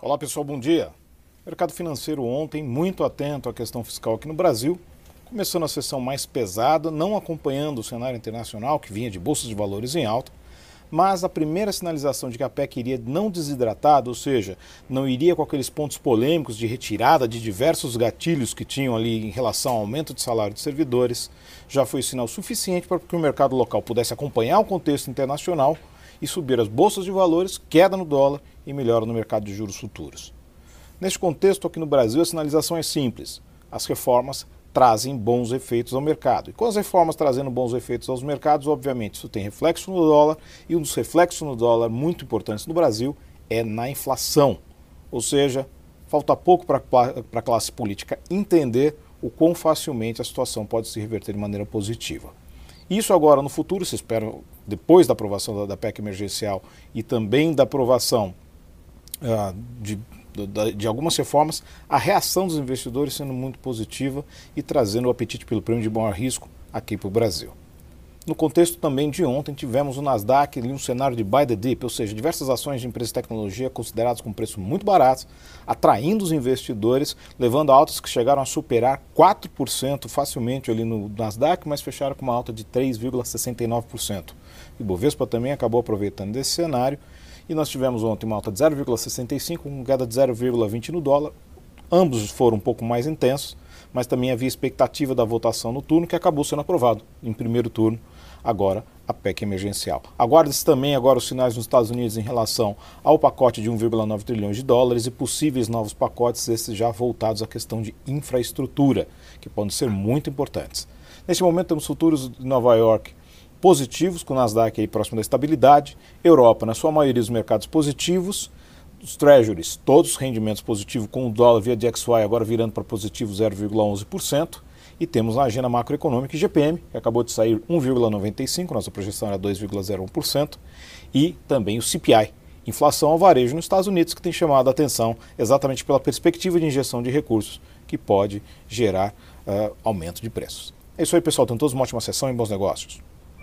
Olá pessoal, bom dia. Mercado financeiro ontem muito atento à questão fiscal aqui no Brasil, começando a sessão mais pesada, não acompanhando o cenário internacional que vinha de bolsas de valores em alta, mas a primeira sinalização de que a PEC iria não desidratada, ou seja, não iria com aqueles pontos polêmicos de retirada de diversos gatilhos que tinham ali em relação ao aumento de salário de servidores, já foi sinal suficiente para que o mercado local pudesse acompanhar o contexto internacional e subir as bolsas de valores, queda no dólar e melhora no mercado de juros futuros. Neste contexto, aqui no Brasil, a sinalização é simples. As reformas trazem bons efeitos ao mercado. E com as reformas trazendo bons efeitos aos mercados, obviamente, isso tem reflexo no dólar, e um dos reflexos no dólar muito importantes no Brasil é na inflação. Ou seja, falta pouco para a classe política entender o quão facilmente a situação pode se reverter de maneira positiva. Isso agora no futuro, se espera, depois da aprovação da, PEC emergencial e também da aprovação de, de, de, algumas reformas, a reação dos investidores sendo muito positiva e trazendo o apetite pelo prêmio de maior risco aqui para o Brasil. No contexto também de ontem, tivemos o Nasdaq ali um cenário de buy the dip, ou seja, diversas ações de empresas de tecnologia consideradas com preço muito barato, atraindo os investidores, levando altas que chegaram a superar 4% facilmente ali no Nasdaq, mas fecharam com uma alta de 3,69%. E Bovespa também acabou aproveitando desse cenário e nós tivemos ontem uma alta de 0,65, com queda de 0,20 no dólar. Ambos foram um pouco mais intensos, mas também havia expectativa da votação no turno, que acabou sendo aprovado em primeiro turno agora a PEC emergencial. Aguarda-se também agora os sinais nos Estados Unidos em relação ao pacote de 1,9 trilhões de dólares e possíveis novos pacotes, esses já voltados à questão de infraestrutura, que podem ser muito importantes. Neste momento temos futuros de Nova York positivos, com o Nasdaq aí próximo da estabilidade, Europa, na sua maioria, os mercados positivos, os treasuries, todos os rendimentos positivos, com o dólar via DXY agora virando para positivo 0,11%, e temos na agenda macroeconômica IGPM, que acabou de sair 1,95%, nossa projeção era 2,01%, e também o CPI, inflação ao varejo nos Estados Unidos, que tem chamado a atenção exatamente pela perspectiva de injeção de recursos que pode gerar uh, aumento de preços. É isso aí, pessoal. Tenham todos uma ótima sessão e bons negócios.